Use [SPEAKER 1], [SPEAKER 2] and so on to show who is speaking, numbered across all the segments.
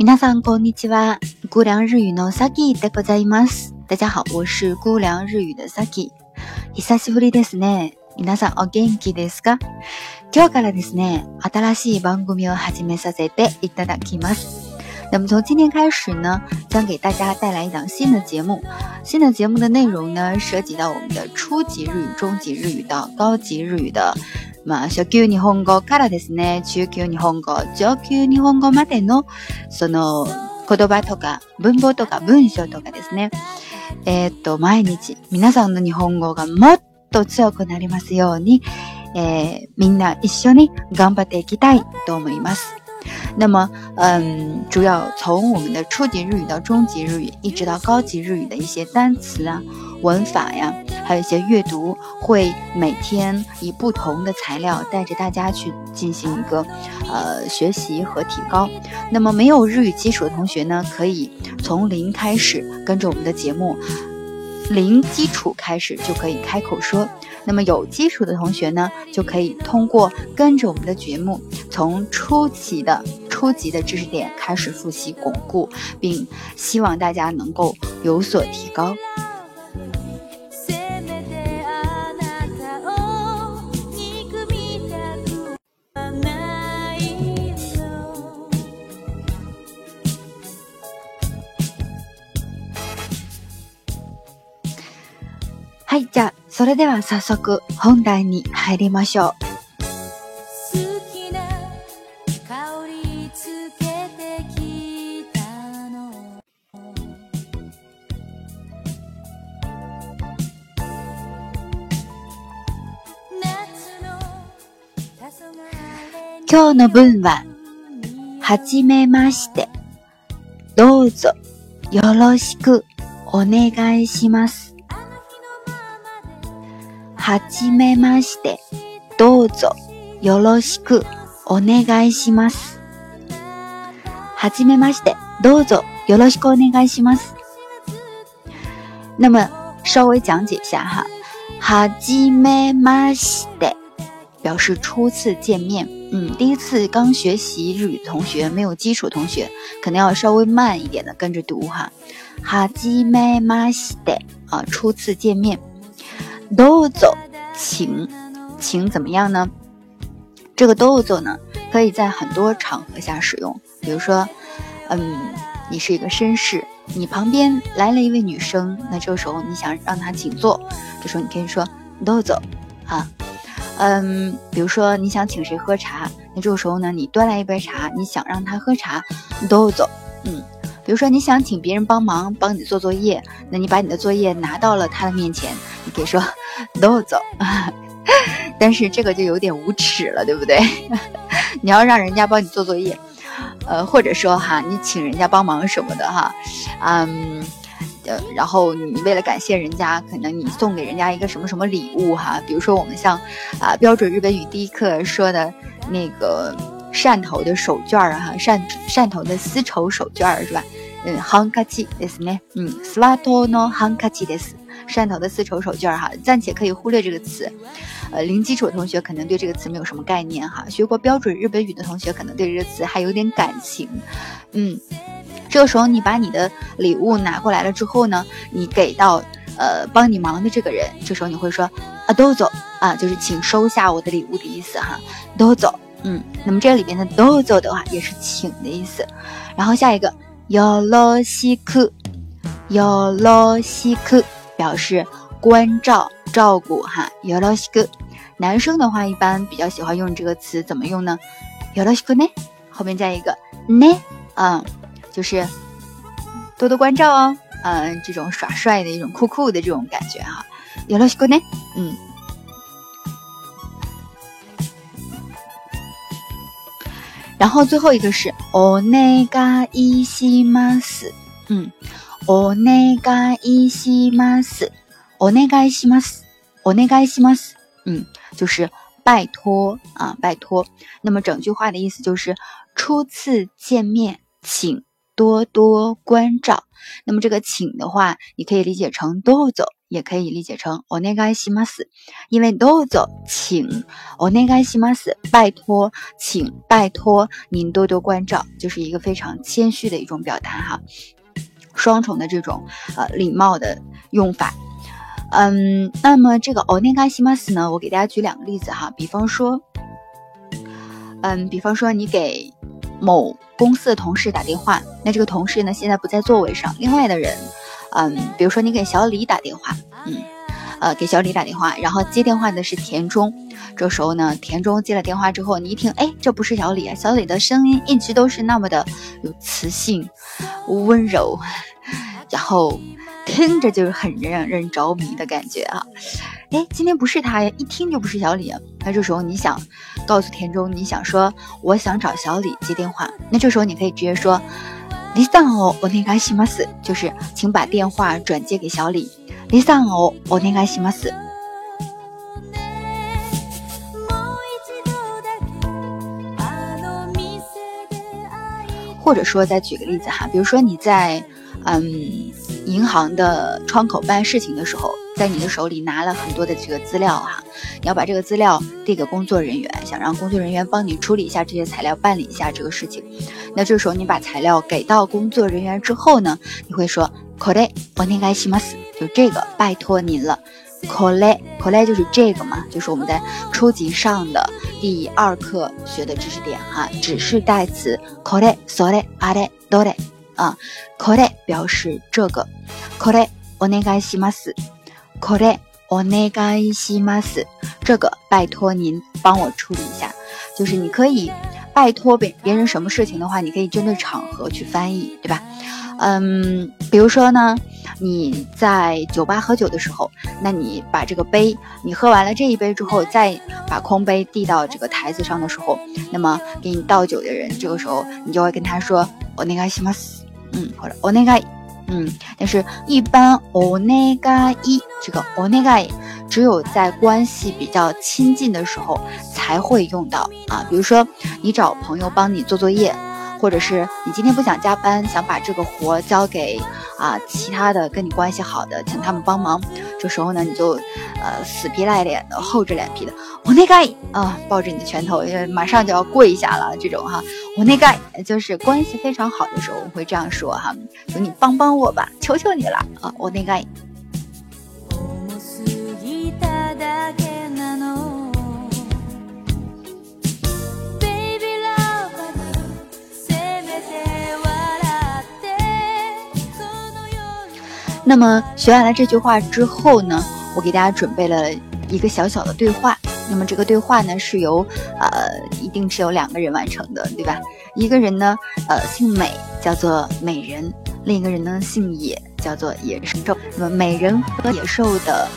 [SPEAKER 1] 皆さんこんにちは、姑良日语の s a i でございます。大家好，我是姑娘日语的 Saki。久しぶりですね。皆さんお元気ですか？今日からですね、新しい番組を始めさせていただきます。那么从今天开始呢，将给大家带来一档新的节目。新的节目的内容呢，涉及到我们的初级日语、中级日语到高级日语的。まあ、初級日本語からですね、中級日本語、上級日本語までの、その、言葉とか文法とか文章とかですね、えー、っと、毎日皆さんの日本語がもっと強くなりますように、えー、みんな一緒に頑張っていきたいと思います。那么，嗯，主要从我们的初级日语到中级日语，一直到高级日语的一些单词啊、文法呀、还有一些阅读，会每天以不同的材料带着大家去进行一个，呃，学习和提高。那么没有日语基础的同学呢，可以从零开始跟着我们的节目，零基础开始就可以开口说。那么有基础的同学呢，就可以通过跟着我们的节目，从初级的初级的知识点开始复习巩固，并希望大家能够有所提高。それでは早速本題に入りましょう。今日の文は、はじめまして。どうぞよろしくお願いします。はじめまして、どうぞ、よろしく、お願いします。はじめまして、どうぞ、よろしくお願いします。那么稍微讲解一下哈，はじめまして表示初次见面。嗯，第一次刚学习日语同学，没有基础同学，可能要稍微慢一点的跟着读哈。はじめまして啊，初次见面。都走请，请怎么样呢？这个都走呢，可以在很多场合下使用。比如说，嗯，你是一个绅士，你旁边来了一位女生，那这个时候你想让她请坐，这时候你可以说都走啊。嗯，比如说你想请谁喝茶，那这个时候呢，你端来一杯茶，你想让她喝茶，都走。嗯。比如说你想请别人帮忙帮你做作业，那你把你的作业拿到了他的面前，你可以说 n o z 但是这个就有点无耻了，对不对？你要让人家帮你做作业，呃，或者说哈，你请人家帮忙什么的哈，嗯，呃，然后你为了感谢人家，可能你送给人家一个什么什么礼物哈，比如说我们像啊标准日本语第一课说的那个。汕头的手绢儿啊，哈，汕汕头的丝绸手绢儿是吧？嗯，h a n k a c h i ですね。嗯，s a t o no スワト k a c h i です。汕头的丝绸手绢儿哈，暂且可以忽略这个词。呃，零基础的同学可能对这个词没有什么概念哈。学过标准日本语的同学可能对这个词还有点感情。嗯，这个时候你把你的礼物拿过来了之后呢，你给到呃帮你忙的这个人，这时候你会说啊，どうぞ啊，就是请收下我的礼物的意思哈，どうぞ。嗯，那么这里边的豆做的话也是请的意思。然后下一个，よろしく、よろしく表示关照、照顾哈。よろしく，男生的话一般比较喜欢用这个词，怎么用呢？よろしくね，后面加一个ね，嗯，就是多多关照哦，嗯，这种耍帅的一种酷酷的这种感觉哈。よろしくね，嗯。然后最后一个是“お願いします”，嗯，“お願いします”，“お願いします”，“お願いします”，嗯，就是拜托啊，拜托。那么整句话的意思就是初次见面，请。多多关照。那么这个请的话，你可以理解成どうぞ，也可以理解成お願いします。因为どうぞ请，お願いします拜托，请拜托您多多关照，就是一个非常谦虚的一种表达哈，双重的这种呃礼貌的用法。嗯，那么这个お願いします呢，我给大家举两个例子哈，比方说，嗯，比方说你给。某公司的同事打电话，那这个同事呢现在不在座位上。另外的人，嗯，比如说你给小李打电话，嗯，呃，给小李打电话，然后接电话的是田中。这时候呢，田中接了电话之后，你一听，哎，这不是小李啊！小李的声音一直都是那么的有磁性、温柔，然后听着就是很让人着迷的感觉啊。哎，今天不是他呀！一听就不是小李。那这时候你想告诉田中，你想说我想找小李接电话。那这时候你可以直接说 l i s 哦，我那个什么斯，就是请把电话转接给小李。l i s 哦，我那个什么斯。或者说，再举个例子哈，比如说你在嗯银行的窗口办事情的时候。在你的手里拿了很多的这个资料哈，你要把这个资料递给工作人员，想让工作人员帮你处理一下这些材料，办理一下这个事情。那这时候你把材料给到工作人员之后呢，你会说 c o お願いします，就这个，拜托您了。cole 就是这个嘛，就是我们在初级上的第二课学的知识点哈，指示代词 “cole sole a l e 啊 c o 表示这个 c o お願いします。これお願いします。这个拜托您帮我处理一下，就是你可以拜托别别人什么事情的话，你可以针对场合去翻译，对吧？嗯，比如说呢，你在酒吧喝酒的时候，那你把这个杯，你喝完了这一杯之后，再把空杯递到这个台子上的时候，那么给你倒酒的人，这个时候你就会跟他说，お願いします。嗯，或者お願い。嗯，但是一般 o m e 一这个 o m e 一，只有在关系比较亲近的时候才会用到啊，比如说你找朋友帮你做作业。或者是你今天不想加班，想把这个活交给啊其他的跟你关系好的，请他们帮忙。这时候呢，你就呃死皮赖脸的、厚着脸皮的，我那个啊，抱着你的拳头，因为马上就要跪下了。这种哈，我那个就是关系非常好的时候，我会这样说哈，求你帮帮我吧，求求你了啊，我那个。那么学完了这句话之后呢，我给大家准备了一个小小的对话。那么这个对话呢，是由呃，一定是由两个人完成的，对吧？一个人呢，呃，姓美，叫做美人；另一个人呢，姓野，叫做野兽。那么美人和野兽的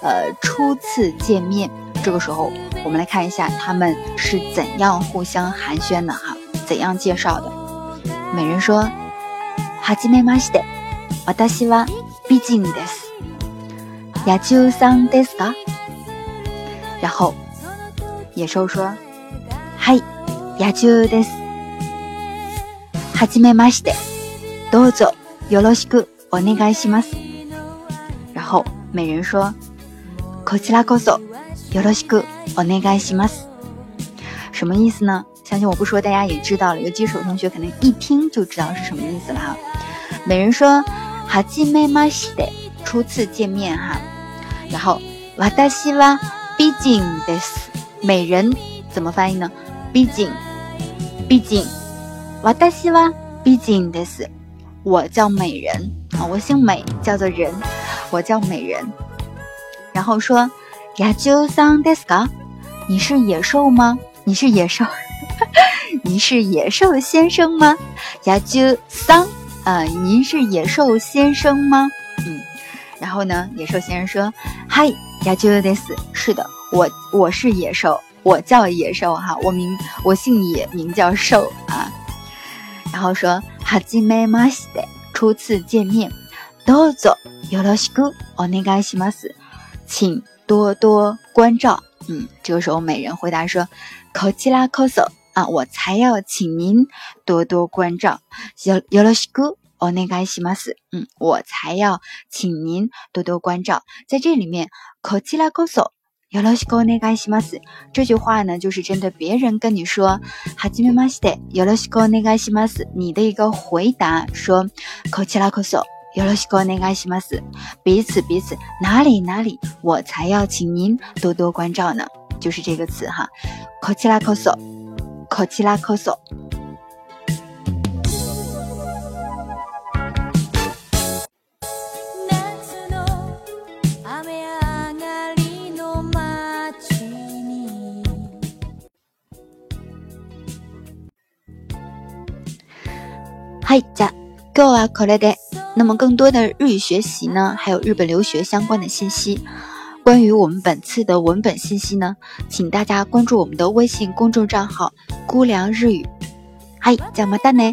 [SPEAKER 1] 呃初次见面，这个时候我们来看一下他们是怎样互相寒暄的哈，怎样介绍的？美人说：“哈基梅马西德，我达西湾。”人です。野猪是的吗？然后野兽说：“嗨，野です。はじめまして、どうぞ、よろしくお願いします。”然后美人说：“こちらこそ、よろしくお願いします。”什么意思呢？相信我不说，大家也知道了。有基础的同学可能一听就知道是什么意思了哈。美人说。はじめまして，初次见面哈。然后、私は美人，怎么翻译呢？毕竟，毕竟、私は美人です。我叫美人啊，我姓美，叫做人，我叫美人。然后说、亚洲桑德斯す你是野兽吗？你是野兽？你是野兽先生吗？亚洲桑。嗯，您是野兽先生吗？嗯，然后呢？野兽先生说：“嗨 y a j u 是的，我我是野兽，我叫野兽哈，我名我姓野，名叫兽啊。”然后说哈基 j i 西 e 初次见面，douzo y o r o s h i k 请多多关照。”嗯，这个时候美人回答说：“kotira o s 啊，我才要请您多多关照。よろしくお願いします。嗯，我才要请您多多关照。在这里面，こちらこそよろしくお願いします。这句话呢，就是针对别人跟你说“はじめまして”、“よろしくお願いします”，你的一个回答说“こちらこそよろしくお願いします”。彼此彼此，哪里哪里，我才要请您多多关照呢，就是这个词哈，こちらこそ。考起拉咳嗽。嗨，家 Go 啊，可爱的。那么，更多的日语学习呢，还有日本留学相关的信息。关于我们本次的文本信息呢，请大家关注我们的微信公众账号“姑凉日语”。嗨，怎么蛋呢？